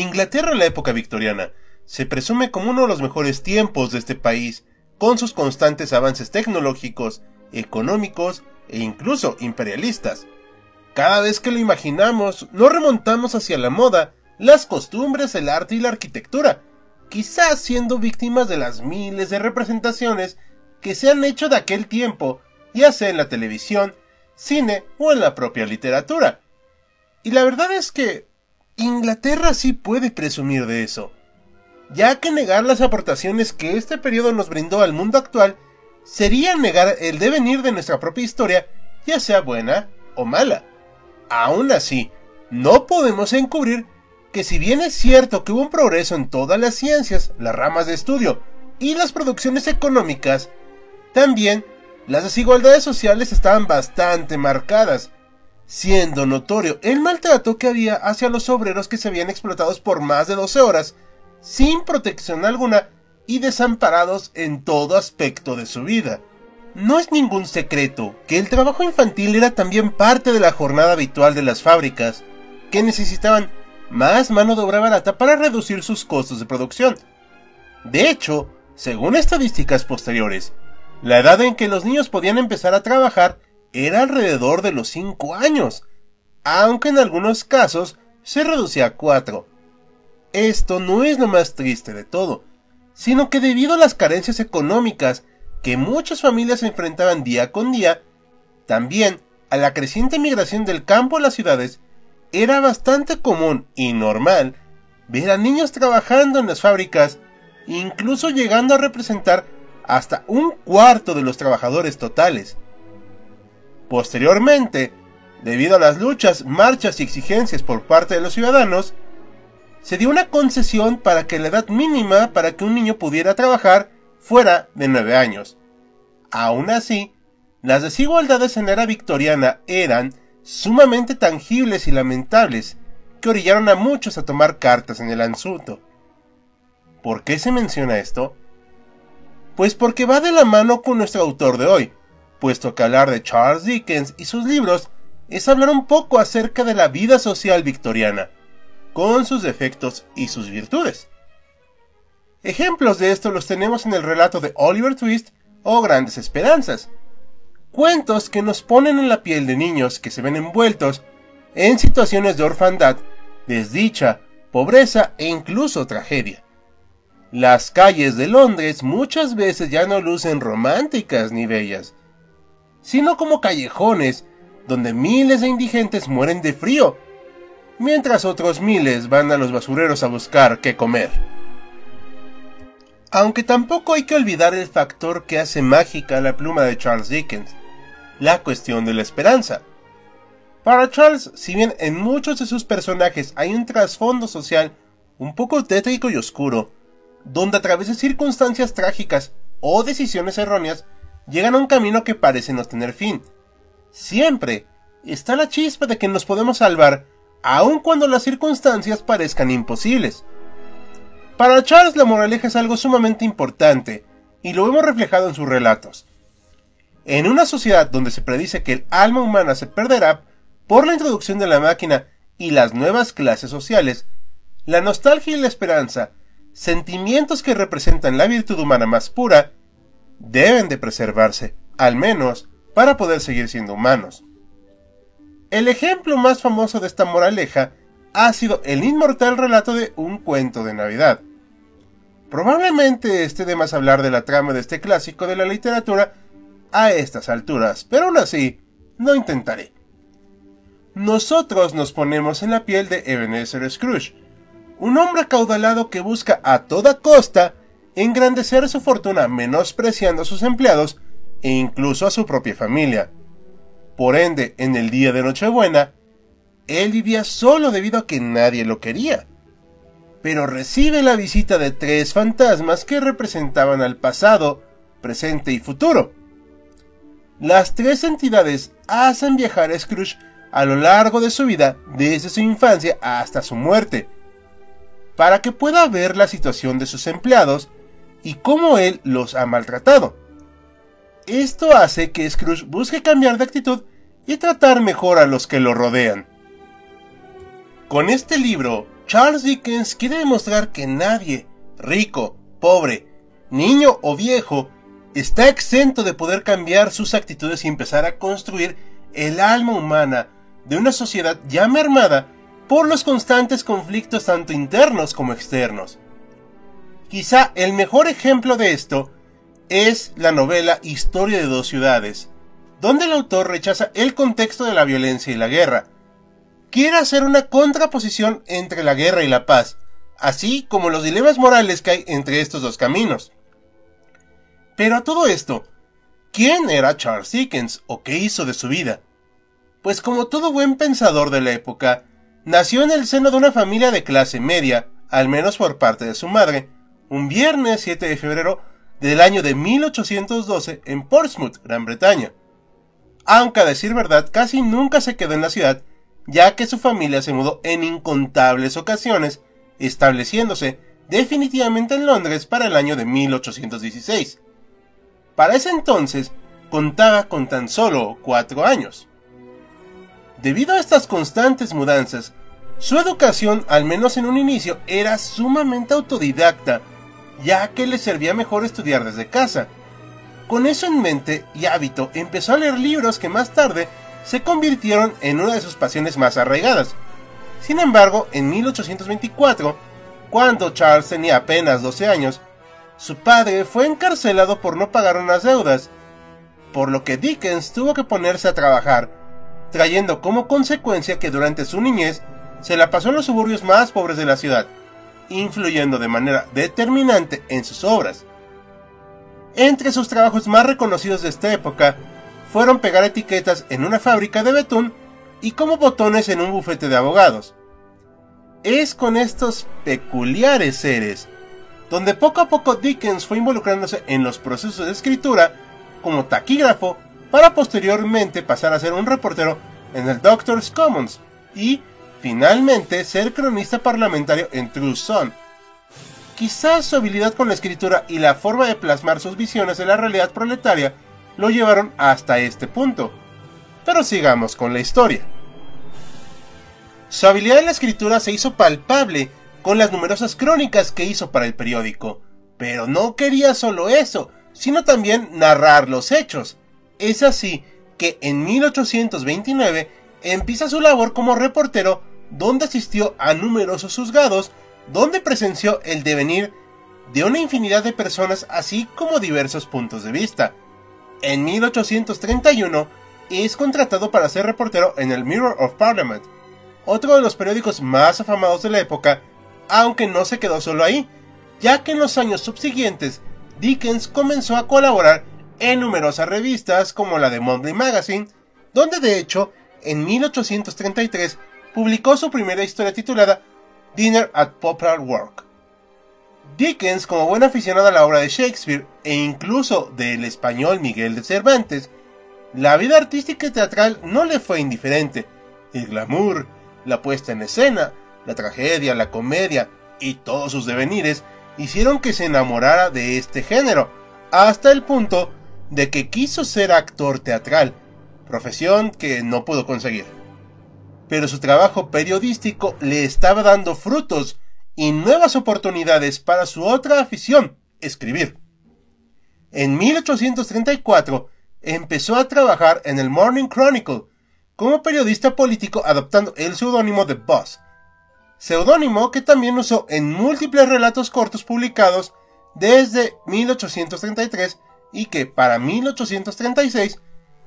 Inglaterra en la época victoriana se presume como uno de los mejores tiempos de este país, con sus constantes avances tecnológicos, económicos e incluso imperialistas. Cada vez que lo imaginamos, nos remontamos hacia la moda, las costumbres, el arte y la arquitectura, quizás siendo víctimas de las miles de representaciones que se han hecho de aquel tiempo, ya sea en la televisión, cine o en la propia literatura. Y la verdad es que Inglaterra sí puede presumir de eso, ya que negar las aportaciones que este periodo nos brindó al mundo actual sería negar el devenir de nuestra propia historia, ya sea buena o mala. Aún así, no podemos encubrir que si bien es cierto que hubo un progreso en todas las ciencias, las ramas de estudio y las producciones económicas, también las desigualdades sociales estaban bastante marcadas, siendo notorio el maltrato que había hacia los obreros que se habían explotados por más de 12 horas, sin protección alguna y desamparados en todo aspecto de su vida. No es ningún secreto que el trabajo infantil era también parte de la jornada habitual de las fábricas, que necesitaban más mano de obra barata para reducir sus costos de producción. De hecho, según estadísticas posteriores, la edad en que los niños podían empezar a trabajar era alrededor de los 5 años, aunque en algunos casos se reducía a 4. Esto no es lo más triste de todo, sino que debido a las carencias económicas que muchas familias enfrentaban día con día, también a la creciente migración del campo a las ciudades, era bastante común y normal ver a niños trabajando en las fábricas, incluso llegando a representar hasta un cuarto de los trabajadores totales. Posteriormente, debido a las luchas, marchas y exigencias por parte de los ciudadanos, se dio una concesión para que la edad mínima para que un niño pudiera trabajar fuera de 9 años. Aún así, las desigualdades en la era victoriana eran sumamente tangibles y lamentables, que orillaron a muchos a tomar cartas en el asunto. ¿Por qué se menciona esto? Pues porque va de la mano con nuestro autor de hoy, puesto que hablar de Charles Dickens y sus libros es hablar un poco acerca de la vida social victoriana, con sus defectos y sus virtudes. Ejemplos de esto los tenemos en el relato de Oliver Twist o Grandes Esperanzas, cuentos que nos ponen en la piel de niños que se ven envueltos en situaciones de orfandad, desdicha, pobreza e incluso tragedia. Las calles de Londres muchas veces ya no lucen románticas ni bellas, sino como callejones donde miles de indigentes mueren de frío, mientras otros miles van a los basureros a buscar qué comer. Aunque tampoco hay que olvidar el factor que hace mágica la pluma de Charles Dickens, la cuestión de la esperanza. Para Charles, si bien en muchos de sus personajes hay un trasfondo social un poco tétrico y oscuro, donde a través de circunstancias trágicas o decisiones erróneas llegan a un camino que parece no tener fin. Siempre está la chispa de que nos podemos salvar, aun cuando las circunstancias parezcan imposibles. Para Charles la moraleja es algo sumamente importante, y lo hemos reflejado en sus relatos. En una sociedad donde se predice que el alma humana se perderá por la introducción de la máquina y las nuevas clases sociales, la nostalgia y la esperanza, sentimientos que representan la virtud humana más pura, deben de preservarse, al menos para poder seguir siendo humanos. El ejemplo más famoso de esta moraleja ha sido el inmortal relato de Un cuento de Navidad. Probablemente esté de más hablar de la trama de este clásico de la literatura a estas alturas, pero aún así, no intentaré. nosotros nos ponemos en la piel de Ebenezer Scrooge, un hombre acaudalado que busca a toda costa engrandecer su fortuna menospreciando a sus empleados e incluso a su propia familia. Por ende, en el día de Nochebuena, él vivía solo debido a que nadie lo quería. Pero recibe la visita de tres fantasmas que representaban al pasado, presente y futuro. Las tres entidades hacen viajar a Scrooge a lo largo de su vida, desde su infancia hasta su muerte, para que pueda ver la situación de sus empleados y cómo él los ha maltratado. Esto hace que Scrooge busque cambiar de actitud y tratar mejor a los que lo rodean. Con este libro, Charles Dickens quiere demostrar que nadie, rico, pobre, niño o viejo, está exento de poder cambiar sus actitudes y empezar a construir el alma humana de una sociedad ya mermada por los constantes conflictos tanto internos como externos. Quizá el mejor ejemplo de esto es la novela Historia de dos ciudades, donde el autor rechaza el contexto de la violencia y la guerra. Quiere hacer una contraposición entre la guerra y la paz, así como los dilemas morales que hay entre estos dos caminos. Pero a todo esto, ¿quién era Charles Dickens o qué hizo de su vida? pues como todo buen pensador de la época, nació en el seno de una familia de clase media, al menos por parte de su madre, un viernes 7 de febrero del año de 1812 en Portsmouth, Gran Bretaña. Aunque a decir verdad casi nunca se quedó en la ciudad, ya que su familia se mudó en incontables ocasiones, estableciéndose definitivamente en Londres para el año de 1816. Para ese entonces contaba con tan solo cuatro años. Debido a estas constantes mudanzas, su educación, al menos en un inicio, era sumamente autodidacta, ya que le servía mejor estudiar desde casa. Con eso en mente y hábito, empezó a leer libros que más tarde se convirtieron en una de sus pasiones más arraigadas. Sin embargo, en 1824, cuando Charles tenía apenas 12 años, su padre fue encarcelado por no pagar unas deudas, por lo que Dickens tuvo que ponerse a trabajar trayendo como consecuencia que durante su niñez se la pasó en los suburbios más pobres de la ciudad, influyendo de manera determinante en sus obras. Entre sus trabajos más reconocidos de esta época fueron pegar etiquetas en una fábrica de betún y como botones en un bufete de abogados. Es con estos peculiares seres donde poco a poco Dickens fue involucrándose en los procesos de escritura como taquígrafo para posteriormente pasar a ser un reportero en el Doctor's Commons y finalmente ser cronista parlamentario en True Sun. Quizás su habilidad con la escritura y la forma de plasmar sus visiones de la realidad proletaria lo llevaron hasta este punto. Pero sigamos con la historia. Su habilidad en la escritura se hizo palpable con las numerosas crónicas que hizo para el periódico. Pero no quería solo eso, sino también narrar los hechos. Es así que en 1829 empieza su labor como reportero donde asistió a numerosos juzgados, donde presenció el devenir de una infinidad de personas así como diversos puntos de vista. En 1831 es contratado para ser reportero en el Mirror of Parliament, otro de los periódicos más afamados de la época, aunque no se quedó solo ahí, ya que en los años subsiguientes Dickens comenzó a colaborar en numerosas revistas como la de Monthly Magazine, donde de hecho en 1833 publicó su primera historia titulada Dinner at Popular Work. Dickens, como buen aficionado a la obra de Shakespeare e incluso del español Miguel de Cervantes, la vida artística y teatral no le fue indiferente. El glamour, la puesta en escena, la tragedia, la comedia y todos sus devenires hicieron que se enamorara de este género, hasta el punto de que quiso ser actor teatral, profesión que no pudo conseguir. Pero su trabajo periodístico le estaba dando frutos y nuevas oportunidades para su otra afición, escribir. En 1834 empezó a trabajar en el Morning Chronicle como periodista político adoptando el seudónimo de Boss, seudónimo que también usó en múltiples relatos cortos publicados desde 1833 y que para 1836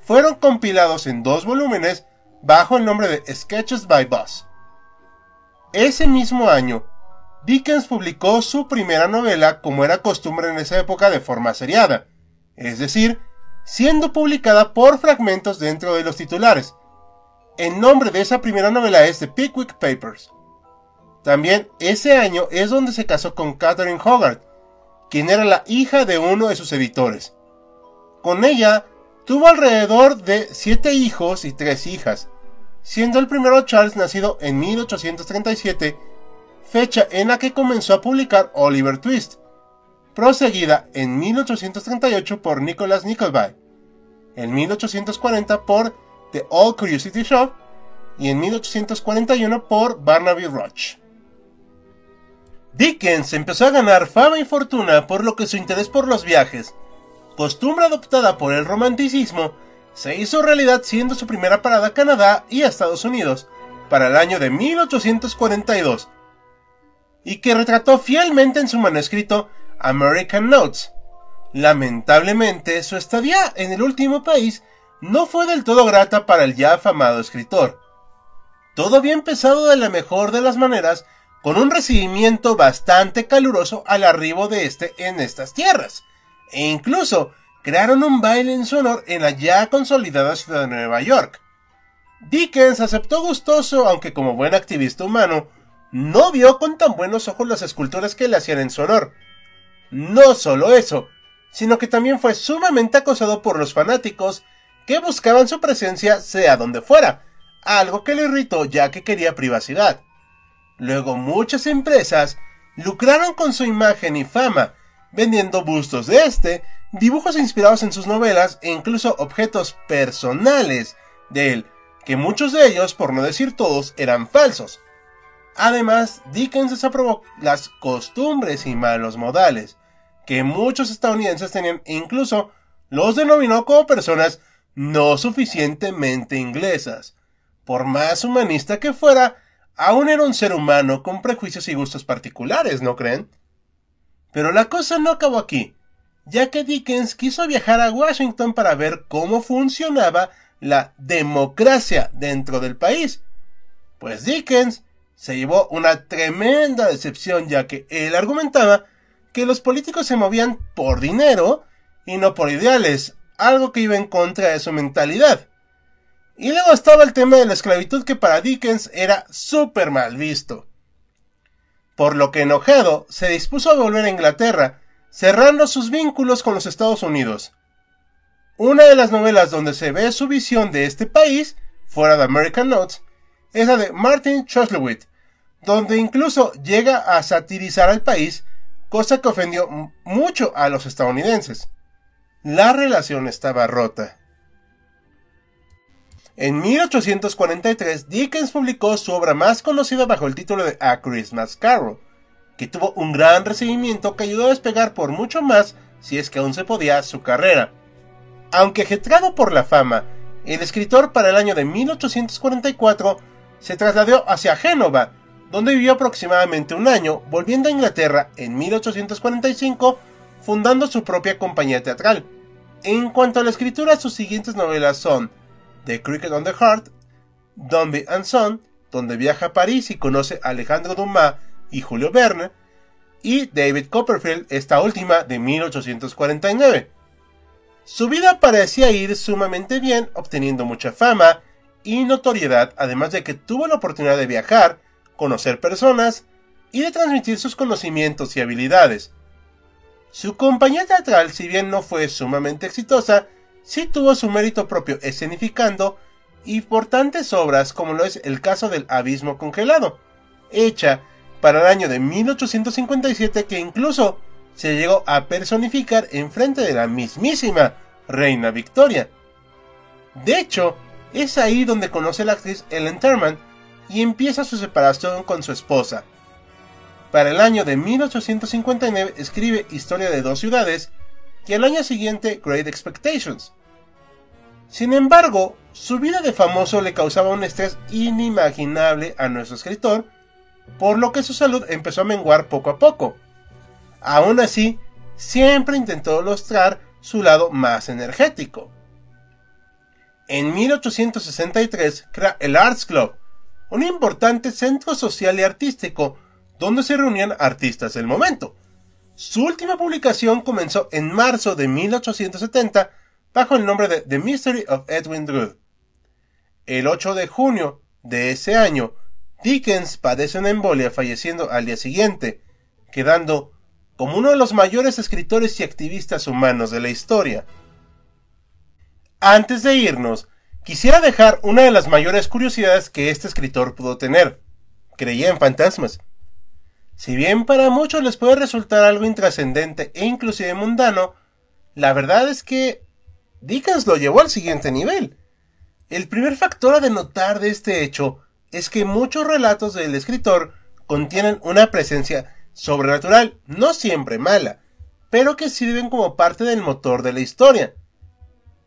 fueron compilados en dos volúmenes bajo el nombre de Sketches by Boss. Ese mismo año, Dickens publicó su primera novela como era costumbre en esa época de forma seriada, es decir, siendo publicada por fragmentos dentro de los titulares. El nombre de esa primera novela es The Pickwick Papers. También ese año es donde se casó con Catherine Hogarth, quien era la hija de uno de sus editores. Con ella tuvo alrededor de siete hijos y tres hijas, siendo el primero Charles nacido en 1837, fecha en la que comenzó a publicar Oliver Twist, proseguida en 1838 por Nicholas Nickleby, en 1840 por The Old Curiosity Shop y en 1841 por Barnaby Roach. Dickens empezó a ganar fama y fortuna por lo que su interés por los viajes, costumbre adoptada por el romanticismo, se hizo realidad siendo su primera parada a Canadá y a Estados Unidos para el año de 1842, y que retrató fielmente en su manuscrito American Notes. Lamentablemente, su estadía en el último país no fue del todo grata para el ya afamado escritor. Todo había empezado de la mejor de las maneras, con un recibimiento bastante caluroso al arribo de este en estas tierras, e incluso crearon un baile en su honor en la ya consolidada ciudad de Nueva York. Dickens aceptó gustoso, aunque como buen activista humano, no vio con tan buenos ojos las esculturas que le hacían en su honor. No solo eso, sino que también fue sumamente acosado por los fanáticos que buscaban su presencia sea donde fuera, algo que le irritó ya que quería privacidad. Luego muchas empresas lucraron con su imagen y fama, vendiendo bustos de este, dibujos inspirados en sus novelas e incluso objetos personales de él, que muchos de ellos, por no decir todos, eran falsos. Además, Dickens desaprobó las costumbres y malos modales que muchos estadounidenses tenían e incluso los denominó como personas no suficientemente inglesas. Por más humanista que fuera, aún era un ser humano con prejuicios y gustos particulares, ¿no creen? Pero la cosa no acabó aquí, ya que Dickens quiso viajar a Washington para ver cómo funcionaba la democracia dentro del país. Pues Dickens se llevó una tremenda decepción ya que él argumentaba que los políticos se movían por dinero y no por ideales, algo que iba en contra de su mentalidad. Y luego estaba el tema de la esclavitud que para Dickens era súper mal visto. Por lo que enojado, se dispuso a volver a Inglaterra, cerrando sus vínculos con los Estados Unidos. Una de las novelas donde se ve su visión de este país, fuera de American Notes, es la de Martin Chuzzlewit, donde incluso llega a satirizar al país, cosa que ofendió mucho a los estadounidenses. La relación estaba rota. En 1843, Dickens publicó su obra más conocida bajo el título de A Christmas Carol, que tuvo un gran recibimiento que ayudó a despegar por mucho más, si es que aún se podía, su carrera. Aunque ajetrado por la fama, el escritor para el año de 1844 se trasladó hacia Génova, donde vivió aproximadamente un año, volviendo a Inglaterra en 1845, fundando su propia compañía teatral. En cuanto a la escritura, sus siguientes novelas son The Cricket on the Heart, Dombey and Son, donde viaja a París y conoce a Alejandro Dumas y Julio Verne, y David Copperfield, esta última de 1849. Su vida parecía ir sumamente bien, obteniendo mucha fama y notoriedad, además de que tuvo la oportunidad de viajar, conocer personas y de transmitir sus conocimientos y habilidades. Su compañía teatral, si bien no fue sumamente exitosa, sí tuvo su mérito propio escenificando importantes obras como lo es el caso del Abismo Congelado, hecha para el año de 1857 que incluso se llegó a personificar en frente de la mismísima Reina Victoria. De hecho, es ahí donde conoce a la actriz Ellen Terman y empieza su separación con su esposa. Para el año de 1859 escribe Historia de dos ciudades, y al año siguiente Great Expectations. Sin embargo, su vida de famoso le causaba un estrés inimaginable a nuestro escritor, por lo que su salud empezó a menguar poco a poco. Aún así, siempre intentó mostrar su lado más energético. En 1863 crea el Arts Club, un importante centro social y artístico donde se reunían artistas del momento. Su última publicación comenzó en marzo de 1870 bajo el nombre de The Mystery of Edwin Drood. El 8 de junio de ese año, Dickens padece una embolia falleciendo al día siguiente, quedando como uno de los mayores escritores y activistas humanos de la historia. Antes de irnos, quisiera dejar una de las mayores curiosidades que este escritor pudo tener. Creía en fantasmas. Si bien para muchos les puede resultar algo intrascendente e inclusive mundano, la verdad es que Dickens lo llevó al siguiente nivel. El primer factor a denotar de este hecho es que muchos relatos del escritor contienen una presencia sobrenatural, no siempre mala, pero que sirven como parte del motor de la historia.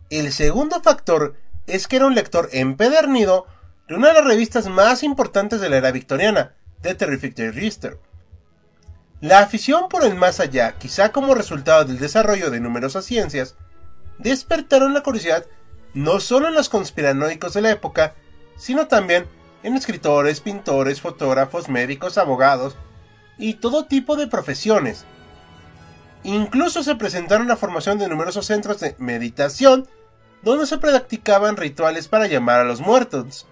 El segundo factor es que era un lector empedernido de una de las revistas más importantes de la era victoriana, The Terrific Register. La afición por el más allá, quizá como resultado del desarrollo de numerosas ciencias, despertaron la curiosidad no solo en los conspiranoicos de la época, sino también en escritores, pintores, fotógrafos, médicos, abogados y todo tipo de profesiones. Incluso se presentaron la formación de numerosos centros de meditación donde se practicaban rituales para llamar a los muertos.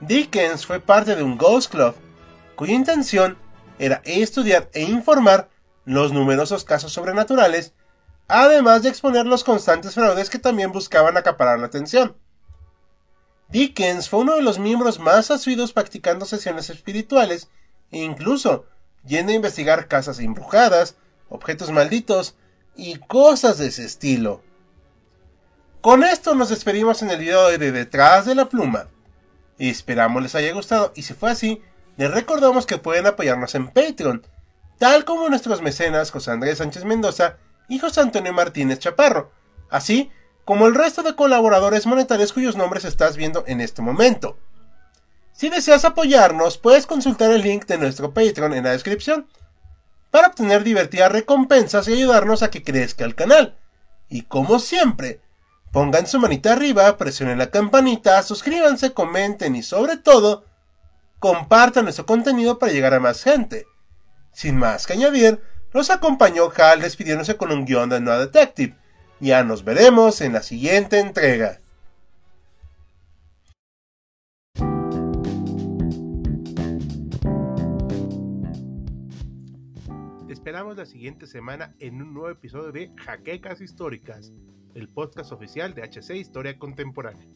Dickens fue parte de un Ghost Club, cuya intención era estudiar e informar los numerosos casos sobrenaturales, además de exponer los constantes fraudes que también buscaban acaparar la atención. Dickens fue uno de los miembros más asiduos practicando sesiones espirituales e incluso yendo a investigar casas embrujadas, objetos malditos y cosas de ese estilo. Con esto nos despedimos en el video de Detrás de la Pluma. Esperamos les haya gustado y si fue así, les recordamos que pueden apoyarnos en Patreon, tal como nuestros mecenas José Andrés Sánchez Mendoza y José Antonio Martínez Chaparro, así como el resto de colaboradores monetarios cuyos nombres estás viendo en este momento. Si deseas apoyarnos, puedes consultar el link de nuestro Patreon en la descripción para obtener divertidas recompensas y ayudarnos a que crezca el canal. Y como siempre, pongan su manita arriba, presionen la campanita, suscríbanse, comenten y sobre todo, compartan nuestro contenido para llegar a más gente. Sin más que añadir, nos acompañó Hal despidiéndose con un guion de No Detective ya nos veremos en la siguiente entrega. esperamos la siguiente semana en un nuevo episodio de Jaquecas Históricas, el podcast oficial de HC Historia Contemporánea.